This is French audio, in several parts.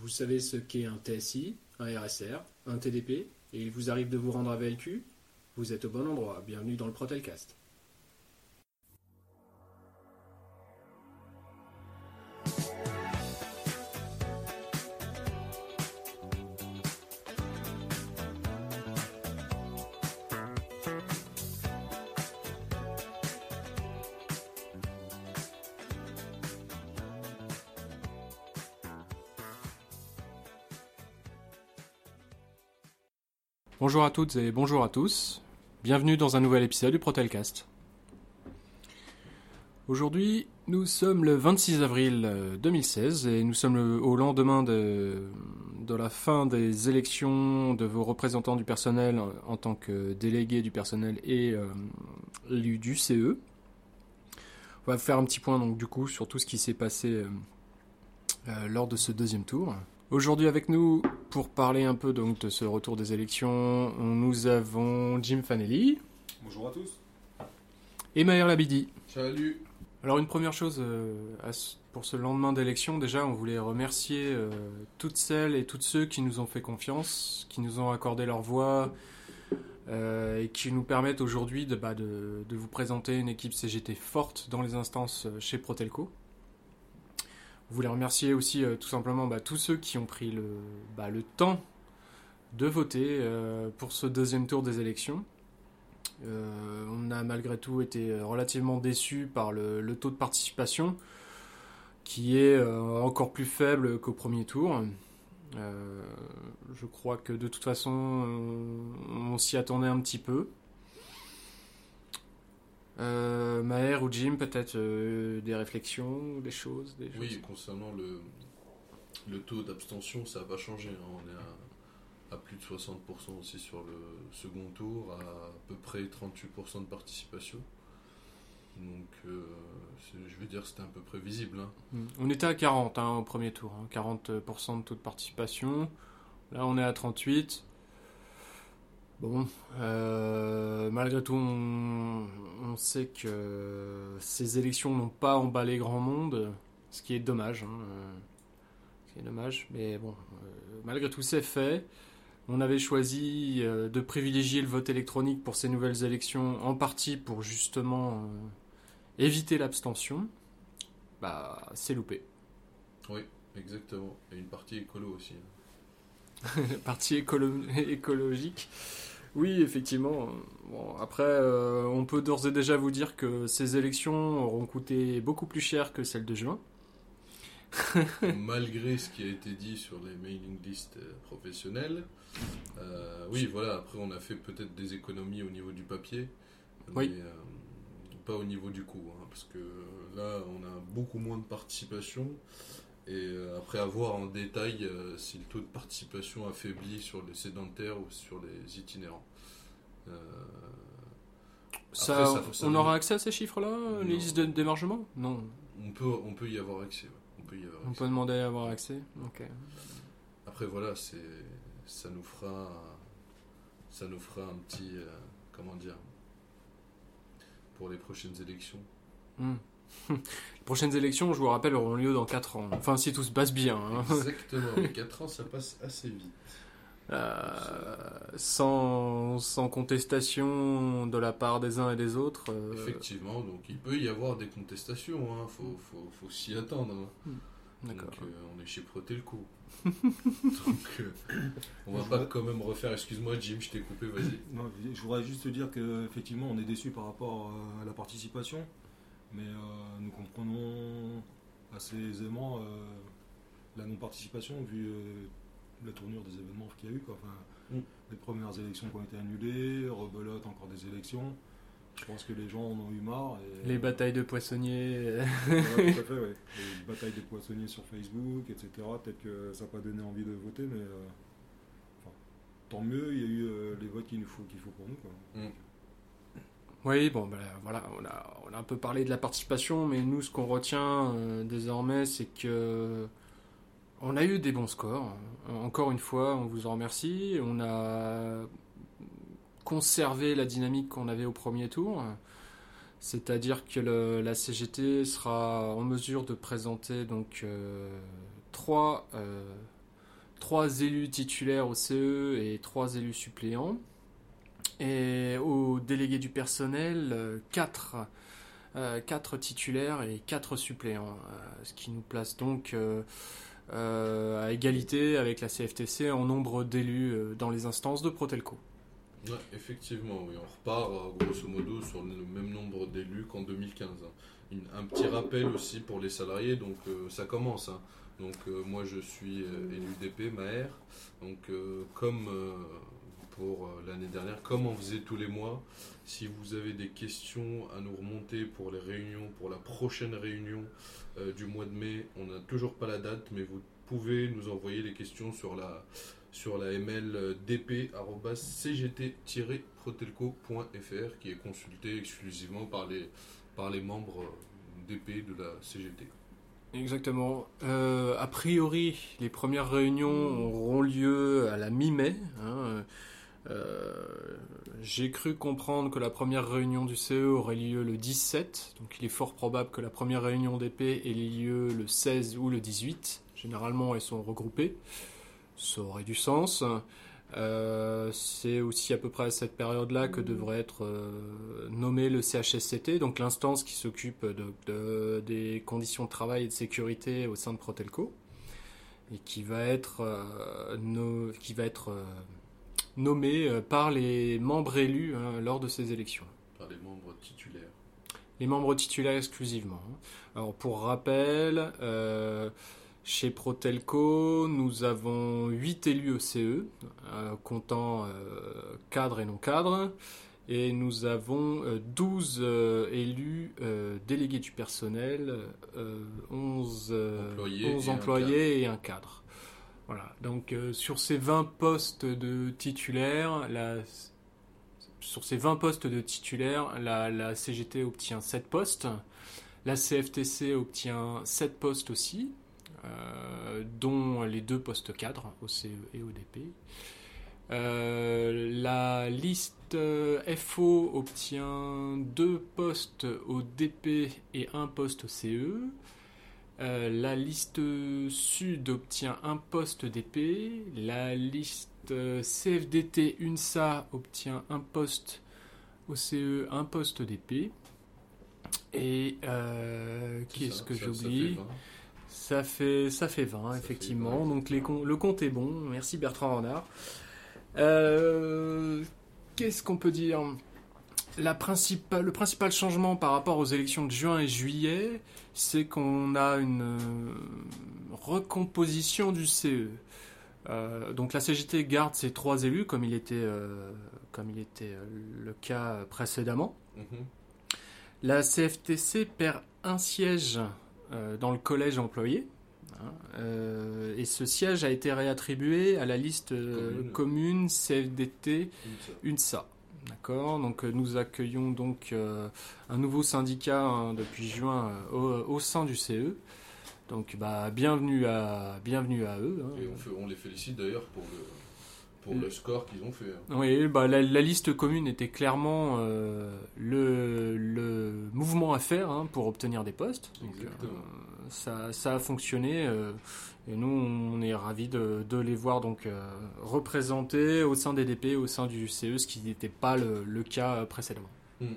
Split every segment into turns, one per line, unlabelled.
Vous savez ce qu'est un TSI, un RSR, un TDP, et il vous arrive de vous rendre à VLQ Vous êtes au bon endroit. Bienvenue dans le Protelcast. Bonjour à toutes et bonjour à tous. Bienvenue dans un nouvel épisode du Protelcast. Aujourd'hui, nous sommes le 26 avril 2016 et nous sommes au lendemain de, la fin des élections de vos représentants du personnel en tant que délégués du personnel et euh, du CE. On va faire un petit point donc du coup sur tout ce qui s'est passé euh, euh, lors de ce deuxième tour. Aujourd'hui avec nous pour parler un peu donc de ce retour des élections, nous avons Jim Fanelli.
Bonjour à tous.
Et Maher Labidi.
Salut.
Alors une première chose euh, pour ce lendemain d'élection, déjà on voulait remercier euh, toutes celles et tous ceux qui nous ont fait confiance, qui nous ont accordé leur voix euh, et qui nous permettent aujourd'hui de, bah, de, de, vous présenter une équipe CGT forte dans les instances chez Protelco. Vous voulez remercier aussi euh, tout simplement bah, tous ceux qui ont pris le, bah, temps de voter euh, pour ce deuxième tour des élections. Euh, on a malgré tout été relativement déçus par le, taux de participation qui est encore plus faible qu'au premier tour. je crois que de toute façon on, on s'y attendait un petit peu. Euh, Maher ou Jim, peut-être euh, des réflexions, des choses, des
Oui, concernant le, le taux d'abstention, ça n'a pas changé. hein. On est à, à plus de 60% aussi sur le second tour, à, à peu près 38% de participation. Donc, euh, je veux dire, c'était à peu près visible. hein.
Mm. On était à 40 hein, au premier tour, hein, 40% de taux de participation. Là, on est à 38. Bon, euh, malgré tout, on, sait que ces élections n'ont pas emballé grand monde, ce qui est dommage. hein, euh, ce qui est dommage, mais bon, euh, malgré tout, c'est fait. On avait choisi de privilégier le vote électronique pour ces nouvelles élections, en partie pour justement éviter l'abstention. Bah, c'est loupé.
Oui, exactement. Et une partie écolo aussi. hein.
partie écolo- écologique. Oui, effectivement. Bon, après, euh, on peut d'ores et déjà vous dire que ces élections auront coûté beaucoup plus cher que celles de juin.
Malgré ce qui a été dit sur les mailing lists euh, professionnelles. Euh, oui, voilà, après on a fait peut-être des économies au niveau du papier,
Oui.
mais euh, pas au niveau du coût, hein, parce que là on a beaucoup moins de participation. Et euh, après avoir en détail euh, si le taux de participation affaiblit sur les sédentaires ou sur les itinérants. Euh,
Ça,
ça- ça
on aura accès à ces chiffres-là, les listes de- d'émargement? Non.
on, peut, on peut y avoir accès. On peut y avoir
On
accès.
peut demander à avoir accès. Ok.
Après voilà, c'est ça nous fera ça nous fera un petit euh, comment dire pour les prochaines élections.
Hmm. Les prochaines élections, je vous rappelle, auront lieu dans 4 ans. Enfin, si tout se passe bien. hein.
Exactement, mais 4 ans ça passe assez vite.
Euh, sans, sans contestation de la part des uns et des autres. euh,
Effectivement, donc il peut y avoir des contestations, hein, faut, faut, faut s'y attendre. hein.
D'accord.
Donc euh, on est chez Protelco. donc euh, on va pas quand même refaire, excuse-moi Jim, je t'ai coupé, vas-y.
Non, je voudrais juste te dire qu'effectivement, on est déçu par rapport à la participation, mais euh, nous comprenons assez aisément euh, la non-participation vu euh, la tournure des événements qu'il y a eu. Quoi. Enfin,
Mm.
Les premières élections qui ont été annulées, rebelote encore des élections. Je pense que les gens en ont eu marre. Et,
Les batailles de poissonniers. euh,
Ouais, tout à fait, ouais. Les batailles des poissonniers sur Facebook, etc. Peut-être que ça n'a pas donné envie de voter, mais euh, enfin, tant mieux, il y a eu euh, les votes qu'il nous faut, qu'il faut pour nous. Quoi.
Mm.
Oui, bon, ben voilà, on a, on a un peu parlé de la participation, mais nous, ce qu'on retient euh, désormais, c'est que on a eu des bons scores. Encore une fois, on vous en remercie. On a conservé la dynamique qu'on avait au premier tour. C'est-à-dire que la CGT sera en mesure de présenter donc euh, trois euh, trois élus titulaires au CE et trois élus suppléants. Et aux délégués du personnel, quatre, quatre titulaires et quatre suppléants. ce qui nous place donc à égalité avec la CFTC en nombre d'élus dans les instances de Protelco.
Effectivement, oui. on repart grosso modo sur le même nombre d'élus qu'en 2015 un petit rappel aussi pour les salariés, donc euh, ça commence. Hein. Donc euh, moi je suis euh, élu DP, Maher. Donc comme pour l'année dernière, comme on faisait tous les mois, si vous avez des questions à nous remonter pour les réunions, pour la prochaine réunion du mois de mai, on n'a toujours pas la date, mais vous pouvez nous envoyer les questions sur la sur la email dp.cgt-protelco.fr qui est consultée exclusivement par les, par les membres d'épée de la CGT.
Exactement. Euh, a priori, les premières réunions auront lieu à la mi-mai. Hein. Euh, j'ai cru comprendre que la première réunion du CE aurait lieu le 17, donc il est fort probable que la première réunion d'épée ait lieu le 16 ou le 18. Généralement, elles sont regroupées. Ça aurait du sens. Euh, c'est aussi à peu près à cette période-là que devrait être euh, nommé le CHSCT, donc l'instance qui s'occupe de, des conditions de travail et de sécurité au sein de Protelco, et qui va être nommé par les membres élus hein, lors de ces élections.
Par les membres titulaires.
Les membres titulaires exclusivement. Alors pour rappel, chez Protelco, nous avons 8 élus ECE, euh, comptant euh, cadres et non cadres, et nous avons 12 euh, élus délégués du personnel, 11 employés, et, un cadre. Voilà, donc sur ces 20 postes de titulaires, la, sur ces 20 postes de titulaires, la, CGT obtient 7 postes, la CFTC obtient 7 postes aussi, euh, dont les deux postes cadres, OCE et ODP. Euh, la liste FO obtient deux postes au DP et un poste au CE. Euh, la liste Sud obtient un poste DP. La liste CFDT UNSA obtient un poste au CE, un poste DP. Et qui est-ce que j'oublie ça fait, ça fait 20, effectivement. Donc les, le compte est bon. Merci Bertrand Renard. Euh, qu'est-ce qu'on peut dire? La principale, Le principal changement par rapport aux élections de juin et juillet, c'est qu'on a une euh, recomposition du CE. Euh, donc la CGT garde ses trois élus comme il était, comme il était le cas précédemment. Mhm. La CFTC perd un siège euh, dans le collège employé. Hein, euh, et ce siège a été réattribué à la liste euh, commune, CFDT UNSA. D'accord Donc nous accueillons donc un nouveau syndicat hein, depuis juin au, sein du CE. Donc bah, bienvenue, à, bienvenue à eux.
Hein. Et on, les félicite d'ailleurs pour le, pour le score qu'ils ont fait.
Oui, bah, la, liste commune était clairement euh, le, le, mouvement à faire hein, pour obtenir des postes. Euh, ça, ça, a fonctionné euh, et nous on est ravis de, de les voir donc représentés au sein des DP, au sein du CE, ce qui n'était pas le, le, cas précédemment.
Hmm.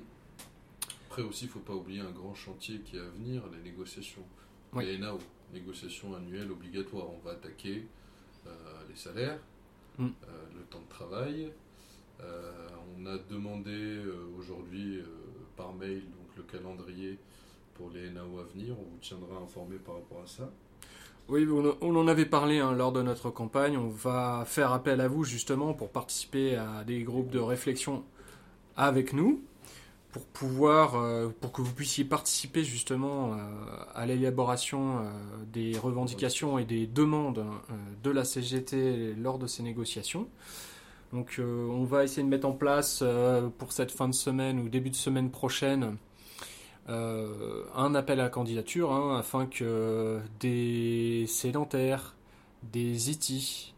Après aussi, il ne faut pas oublier un grand chantier qui est à venir, les négociations. Les NAO, négociations annuelles obligatoires. On va attaquer les salaires, Mm. Euh, le temps de travail. Euh, on a demandé euh, aujourd'hui par mail donc, le calendrier pour les NAO à venir. On vous tiendra informé par rapport à ça.
Oui, on en avait parlé hein, lors de notre campagne. On va faire appel à vous justement pour participer à des groupes de réflexion avec nous, pour pouvoir, pour que vous puissiez participer justement à l'élaboration des revendications et des demandes de la CGT lors de ces négociations. Donc euh, on va essayer de mettre en place euh, pour cette fin de semaine ou début de semaine prochaine euh, un appel à candidature hein, afin que des sédentaires, des IT,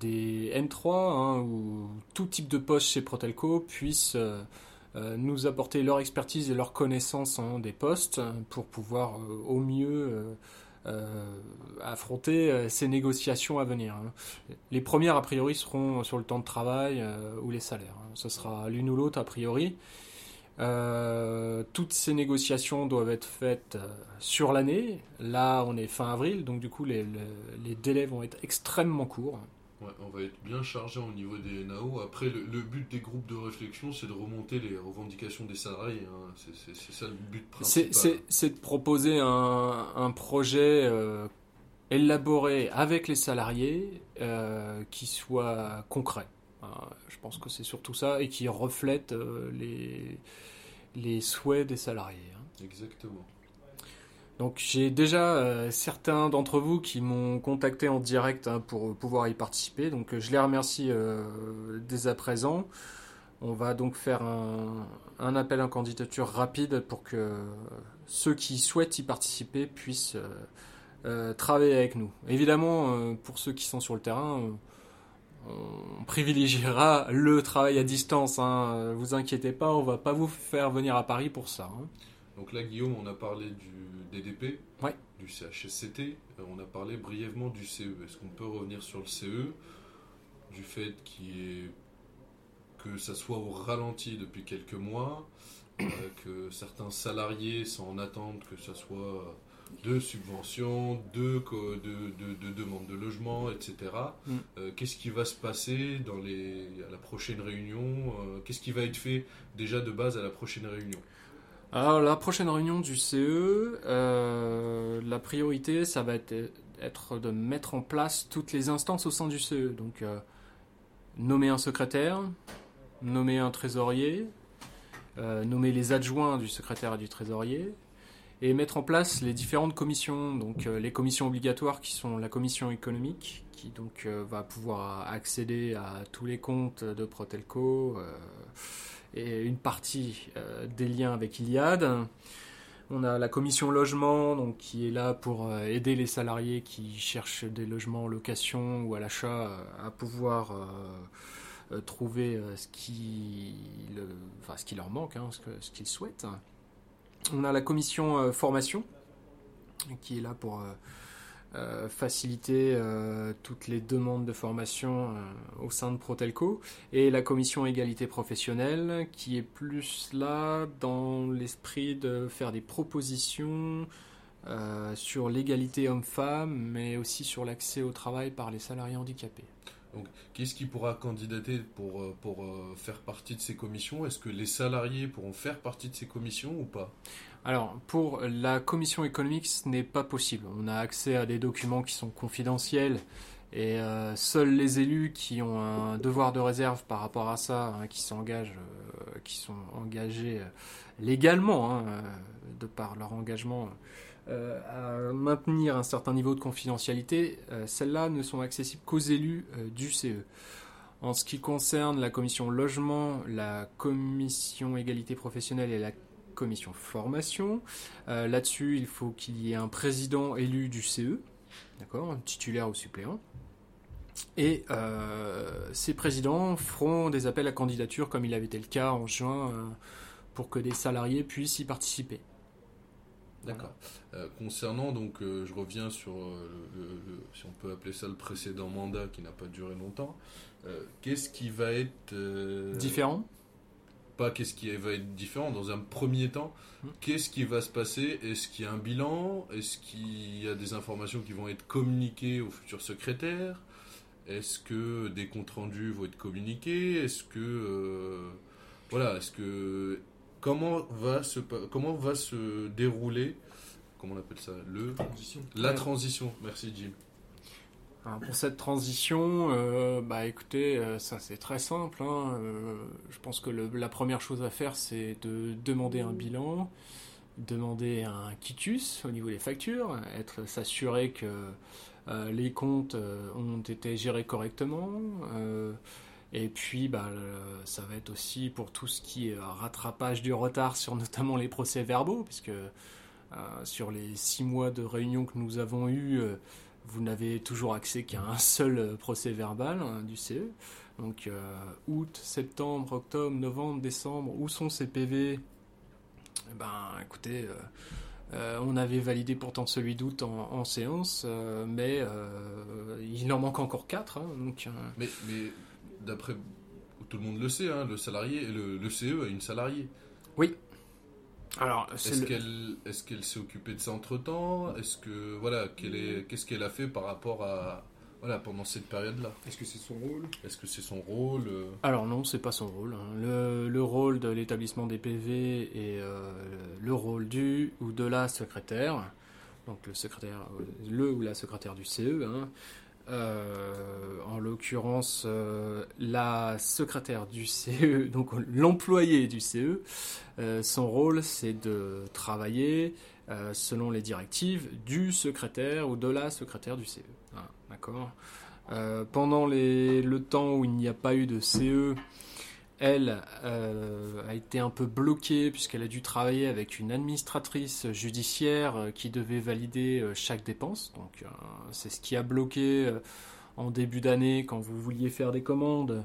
des N3 hein, ou tout type de poste chez Protelco puissent nous apporter leur expertise et leur connaissance hein, des postes pour pouvoir au mieux affronter ces négociations à venir. Hein. Les premières, a priori, seront sur le temps de travail ou les salaires. Ce sera l'une ou l'autre, a priori. Toutes ces négociations doivent être faites sur l'année. Là, on est fin avril, donc du coup, les délais vont être extrêmement courts.
Ouais, on va être bien chargé au niveau des NAO. Après, le, but des groupes de réflexion, c'est de remonter les revendications des salariés. Hein. C'est ça le but
principal. C'est de proposer un, un projet euh, élaboré avec les salariés euh, qui soit concret. Je pense que c'est surtout ça et qui reflète euh, les, les souhaits des salariés.
Hein. Exactement.
Donc j'ai déjà euh, certains d'entre vous qui m'ont contacté en direct hein, pour pouvoir y participer. Donc euh, je les remercie euh, dès à présent. On va donc faire un, appel en candidature rapide pour que ceux qui souhaitent y participer puissent travailler avec nous. Évidemment, pour ceux qui sont sur le terrain, on privilégiera le travail à distance. Hein. Vous inquiétez pas, on va pas vous faire venir à Paris pour ça. Hein.
Donc là, Guillaume, on a parlé du DDP,
ouais.
du CHSCT, euh, on a parlé brièvement du CE. Est-ce qu'on peut revenir sur le CE, du fait est, que ça soit au ralenti depuis quelques mois, euh, que certains salariés sont en attente que ça soit de subventions, de, de, de, demandes de logement, etc. Mm. Euh, qu'est-ce qui va se passer dans les, à la prochaine réunion Qu'est-ce qui va être fait déjà de base à la prochaine réunion?
Alors la prochaine réunion du CE, euh, la priorité, ça va être, de mettre en place toutes les instances au sein du CE. Donc euh, nommer un secrétaire, nommer un trésorier, euh, nommer les adjoints du secrétaire et du trésorier, et mettre en place les différentes commissions. Donc les commissions obligatoires qui sont la commission économique, qui donc va pouvoir accéder à tous les comptes de Protelco et une partie euh, des liens avec Iliad. On a la commission logement donc, qui est là pour euh, aider les salariés qui cherchent des logements en location ou à l'achat euh, à pouvoir trouver ce qui, enfin, ce qui leur manque, hein, ce qu'ils souhaitent. On a la commission formation qui est là pour euh, faciliter euh, toutes les demandes de formation euh, au sein de Protelco et la commission égalité professionnelle qui est plus là dans l'esprit de faire des propositions sur l'égalité homme-femme mais aussi sur l'accès au travail par les salariés handicapés.
Donc, qu'est-ce qui pourra candidater pour, pour faire partie de ces commissions? Est-ce que les salariés pourront faire partie de ces commissions ou pas?
Alors, pour la commission économique, ce n'est pas possible. On a accès à des documents qui sont confidentiels et euh, seuls les élus qui ont un devoir de réserve par rapport à ça, hein, qui s'engagent, euh, qui sont engagés euh, légalement, hein, de par leur engagement à maintenir un certain niveau de confidentialité, celles-là ne sont accessibles qu'aux élus du CE. En ce qui concerne la commission logement, la commission égalité professionnelle et la commission formation. Euh, là-dessus, il faut qu'il y ait un président élu du CE, d'accord, un titulaire ou suppléant. Et euh, ces présidents feront des appels à candidature, comme il avait été le cas en juin, euh, pour que des salariés puissent y participer.
D'accord. concernant donc, je reviens sur le, si on peut appeler ça le précédent mandat qui n'a pas duré longtemps. Qu'est-ce qui va être
différent?
Pas qu'est-ce qui va être différent. Dans un premier temps, hmm. qu'est-ce qui va se passer? Est-ce qu'il y a un bilan? Est-ce qu'il y a des informations qui vont être communiquées au futur secrétaire Est-ce que des comptes rendus vont être communiqués? Est-ce que euh, voilà Est-ce que comment va se comment va se dérouler comment on appelle ça le la transition. Merci Jim
pour cette transition, euh, bah écoutez, euh, ça c'est très simple. Hein, euh, je pense que la première chose à faire, c'est de demander un bilan, demander un quitus au niveau des factures, être s'assurer que les comptes ont été gérés correctement. Et puis, bah, ça va être aussi pour tout ce qui est rattrapage du retard sur notamment les procès-verbaux, puisque sur les six mois de réunion que nous avons eus, vous n'avez toujours accès qu'à un seul euh, procès verbal hein, du CE. Donc euh, août, septembre, octobre, novembre, décembre, où sont ces PV eh Ben écoutez, Euh, on avait validé pourtant celui d'août en, séance, euh, mais euh, il en manque encore 4. donc, euh,
Mais, mais d'après tout le monde le sait, hein, le salarié, le, le CE a une salariée.
alors, c'est
Est-ce
le-
qu'elle est-ce qu'elle s'est occupée de ça entre temps Est-ce que voilà, qu'est-ce qu'elle a fait par rapport à voilà pendant cette période-là?
Est-ce que c'est son rôle?
Est-ce que c'est son rôle euh,
Alors non, c'est pas son rôle. hein. Le, le rôle de l'établissement des PV est euh, le rôle du ou de la secrétaire. Donc le secrétaire, euh, le ou la secrétaire du CE. hein. Euh, en l'occurrence, euh, la secrétaire du CE, donc l'employé du CE, euh, son rôle c'est de travailler selon les directives du secrétaire ou de la secrétaire du CE. D'accord? Pendant le temps où il n'y a pas eu de CE, elle euh, a été un peu bloquée puisqu'elle a dû travailler avec une administratrice judiciaire euh, qui devait valider euh, chaque dépense. C'est ce qui a bloqué en début d'année quand vous vouliez faire des commandes.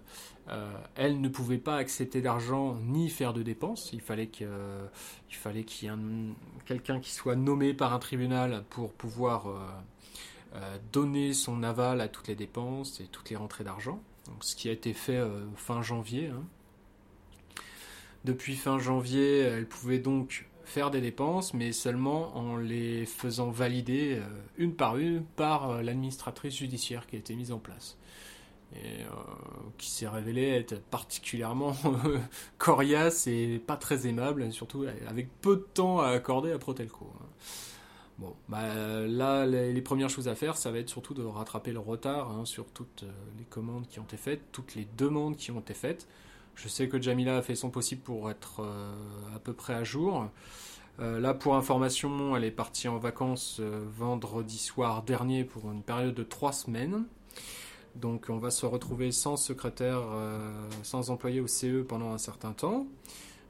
Elle ne pouvait pas accepter d'argent ni faire de dépenses. Il fallait qu'il y ait un- quelqu'un qui soit nommé par un tribunal pour pouvoir donner son aval à toutes les dépenses et toutes les rentrées d'argent. Ce qui a été fait fin janvier. hein. Depuis fin janvier, elle pouvait donc faire des dépenses, mais seulement en les faisant valider euh, une par une par euh, l'administratrice judiciaire qui a été mise en place. Et euh, qui s'est révélée être particulièrement coriace et pas très aimable, surtout avec peu de temps à accorder à Protelco. hein. Bon, bah, là, les, premières choses à faire, ça va être surtout de rattraper le retard hein, sur toutes les commandes qui ont été faites, toutes les demandes qui ont été faites. Je sais que Jamila a fait son possible pour être euh, à peu près à jour. Euh, là, pour information, elle est partie en vacances euh, vendredi soir dernier pour une période de trois semaines. Donc, on va se retrouver sans secrétaire, sans employé au CE pendant un certain temps.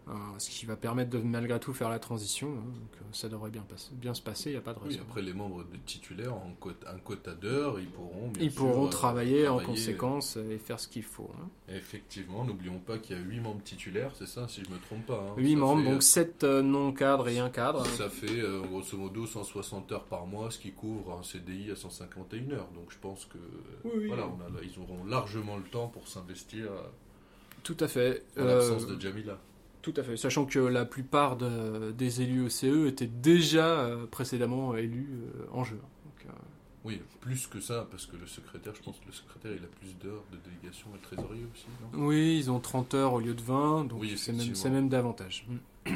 Euh, ce qui va permettre de malgré tout faire la transition. hein. donc, euh, ça devrait bien, passer- bien se passer, il n'y a pas de
Oui,
raison.
après les membres de titulaires en quota, un quota d'heures, ils pourront bien
Ils
sûr,
pourront
euh,
travailler en conséquence et faire ce qu'il faut. hein.
Effectivement, n'oublions pas qu'il y a 8 membres titulaires, c'est ça, si je me trompe pas. hein.
8
Ça
membres,
fait,
donc 7 non-cadres et un cadre.
Ça fait grosso modo 160 heures par mois, ce qui couvre un CDI à 151 heures. Donc je pense que
Oui, oui.
voilà, on a- ils auront largement le temps pour s'investir
Tout à fait.
en
Euh,
l'absence de Jamila.
Tout à fait. Sachant que la plupart de- des élus au CE étaient déjà euh, précédemment élus euh, en jeu. Donc, euh,
Oui, plus que ça, parce que le secrétaire, je pense que le secrétaire, il a plus d'heures de délégation et le trésorier aussi, non?
Oui, ils ont 30 heures au lieu de 20, donc
Oui,
c'est même, davantage.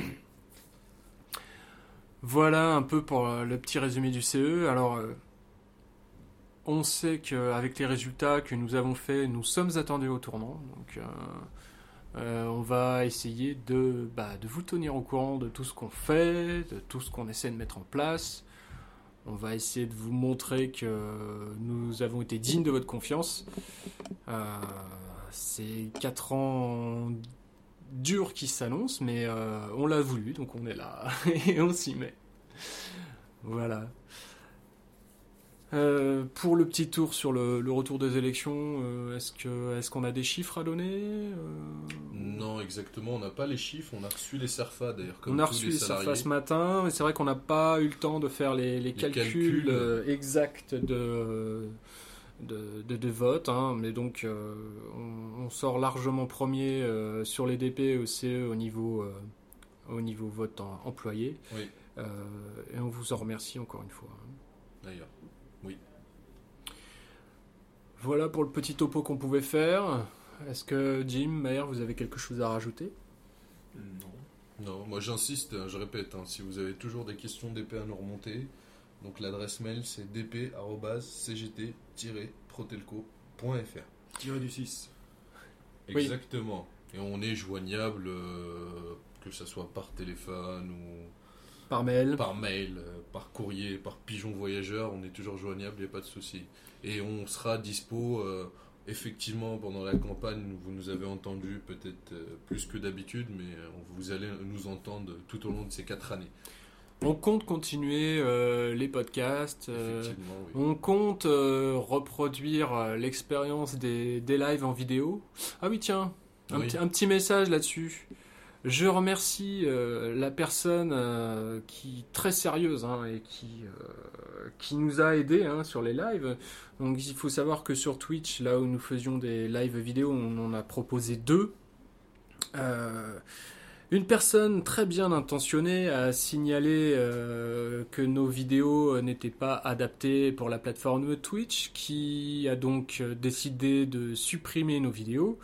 Voilà un peu pour le petit résumé du CE. Alors, on sait qu'avec les résultats que nous avons faits, nous sommes attendus au tournant. Donc, euh, euh, on va essayer de, bah, de vous tenir au courant de tout ce qu'on fait, de tout ce qu'on essaie de mettre en place. On va essayer de vous montrer que nous avons été dignes de votre confiance. Euh, c'est 4 ans durs qui s'annoncent, mais euh, on l'a voulu, donc on est là et on s'y met. Voilà. Euh, pour le petit tour sur le, le retour des élections, euh, est-ce que est-ce qu'on a des chiffres à donner Euh,
Non, exactement, on n'a pas les chiffres, on a reçu les SERFA d'ailleurs,
On a reçu
les
les. SERFA ce matin, mais c'est vrai qu'on n'a pas eu le temps de faire les, les calculs,
calculs.
exacts de, de, de, de vote. hein. mais donc, on, on sort largement premier sur les DP et au CE au niveau, au niveau vote en- employé.
Oui.
Et on vous en remercie encore une fois. hein.
D'ailleurs.
Voilà pour le petit topo qu'on pouvait faire. Est-ce que Jim, Maher, vous avez quelque chose à rajouter?
Non.
Non, moi j'insiste, hein, je répète, hein, si vous avez toujours des questions d'épée à nous remonter, donc l'adresse mail c'est dp.cgt-protelco.fr.
Tiré du 6.
Oui.
Exactement. Et on est joignable, euh, que ce soit par téléphone ou
Par mail
par mail, euh, par courrier, par pigeon voyageur, on est toujours joignable, il n'y a pas de souci. Et on sera dispo, euh, effectivement, pendant la campagne, vous nous avez entendu peut-être euh, plus que d'habitude, mais vous allez nous entendre tout au long de ces quatre années.
On compte continuer euh, les podcasts. euh,
oui.
On compte euh, reproduire l'expérience des, des lives en vidéo. Ah oui, tiens, un,
Oui.
petit, un petit message là-dessus. Je remercie euh, la personne euh, qui très sérieuse hein, et qui euh, qui nous a aidé hein, sur les lives. Donc il faut savoir que sur Twitch, là où nous faisions des lives vidéo, on en a proposé deux. Euh, une personne très bien intentionnée a signalé euh, que nos vidéos n'étaient pas adaptées pour la plateforme Twitch, qui a donc euh, décidé de supprimer nos vidéos.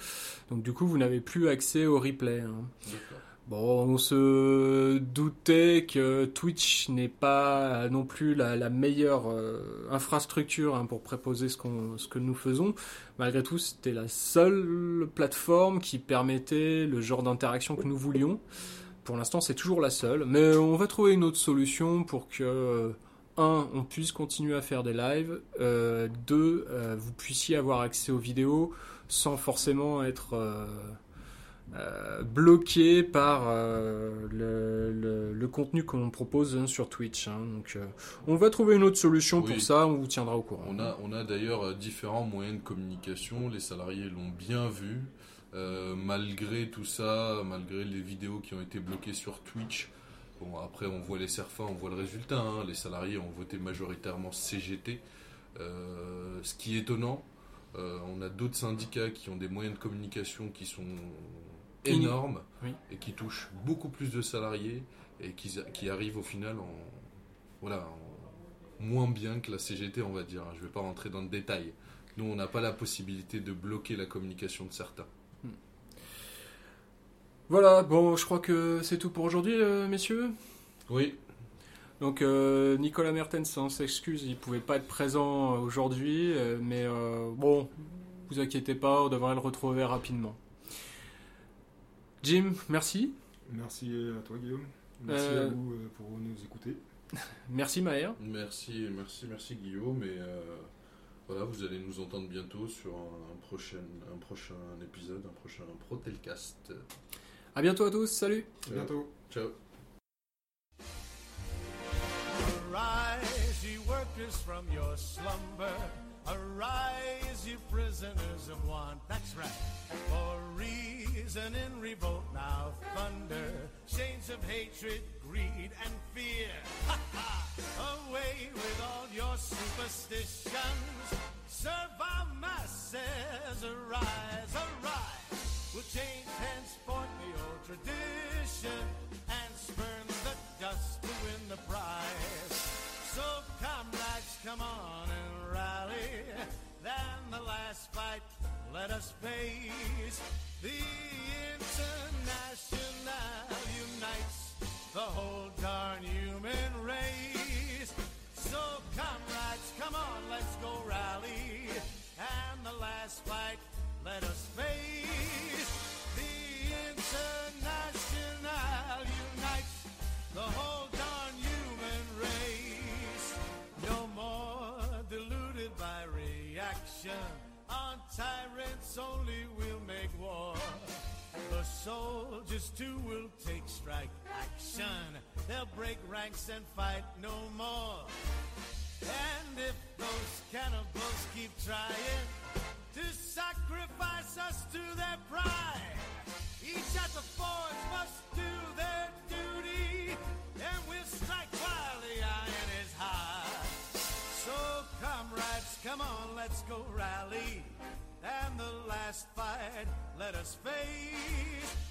Donc du coup, vous n'avez plus accès au replay. hein. Bon, on se doutait que Twitch n'est pas non plus la, meilleure euh, infrastructure hein, pour préposer ce que nous faisons. Malgré tout, c'était la seule plateforme qui permettait le genre d'interaction que nous voulions. Pour l'instant, c'est toujours la seule, mais on va trouver une autre solution pour que, euh, un, on puisse continuer à faire des lives, euh, deux, euh, vous puissiez avoir accès aux vidéos sans forcément être euh, bloqué par euh, le, le- le contenu que l'on propose sur Twitch. hein. Donc, euh, on va trouver une autre solution
Oui.
pour ça, on vous tiendra au courant.
On a, on a d'ailleurs différents moyens de communication. Les salariés l'ont bien vu. Malgré tout ça, malgré les vidéos qui ont été bloquées sur Twitch, bon, après on voit les serfins, on voit le résultat. hein. Les salariés ont voté majoritairement CGT. Ce qui est étonnant, on a d'autres syndicats qui ont des moyens de communication qui sont
Oui.
et qui touchent beaucoup plus de salariés et qui, qui arrivent au final en, voilà, en moins bien que la CGT, on va dire. Je ne vais pas rentrer dans le détail. Nous, on n'a pas la possibilité de bloquer la communication de certains.
Voilà, bon, je crois que c'est tout pour aujourd'hui, euh, messieurs.
Oui,
Donc euh, Nicolas Mertens hein, s'excuse, il pouvait pas être présent euh, aujourd'hui, mais euh, bon, vous inquiétez pas, on devrait le retrouver rapidement. Jim, merci.
Merci à toi, Guillaume. Merci
Euh,
à vous euh, pour nous écouter.
Merci Maher.
merci, merci, merci Guillaume. Et euh, voilà, vous allez nous entendre bientôt sur un, un prochain, un prochain épisode, un prochain Protelcast.
À bientôt à tous, salut.
À bientôt.
Ciao.
Arise, ye workers, from your slumber. Arise, you prisoners of want. That's right. For reason in revolt now thunder. Chains of hatred, greed, and fear. Ha ha! Away with all your superstitions. Serve our masses. Arise, arise. We'll change henceforth the old tradition and spurn the dust to win the prize. So comrades, come on and rally. Then the last fight, let us face. The international unites the whole darn soldiers too will take strike action. They'll break ranks and fight no more. And if those cannibals keep trying to sacrifice us to their pride, each at the forge must do their duty, and we'll strike while the iron is hot. So, comrades, come on, let's go rally. And the last fight, let us face.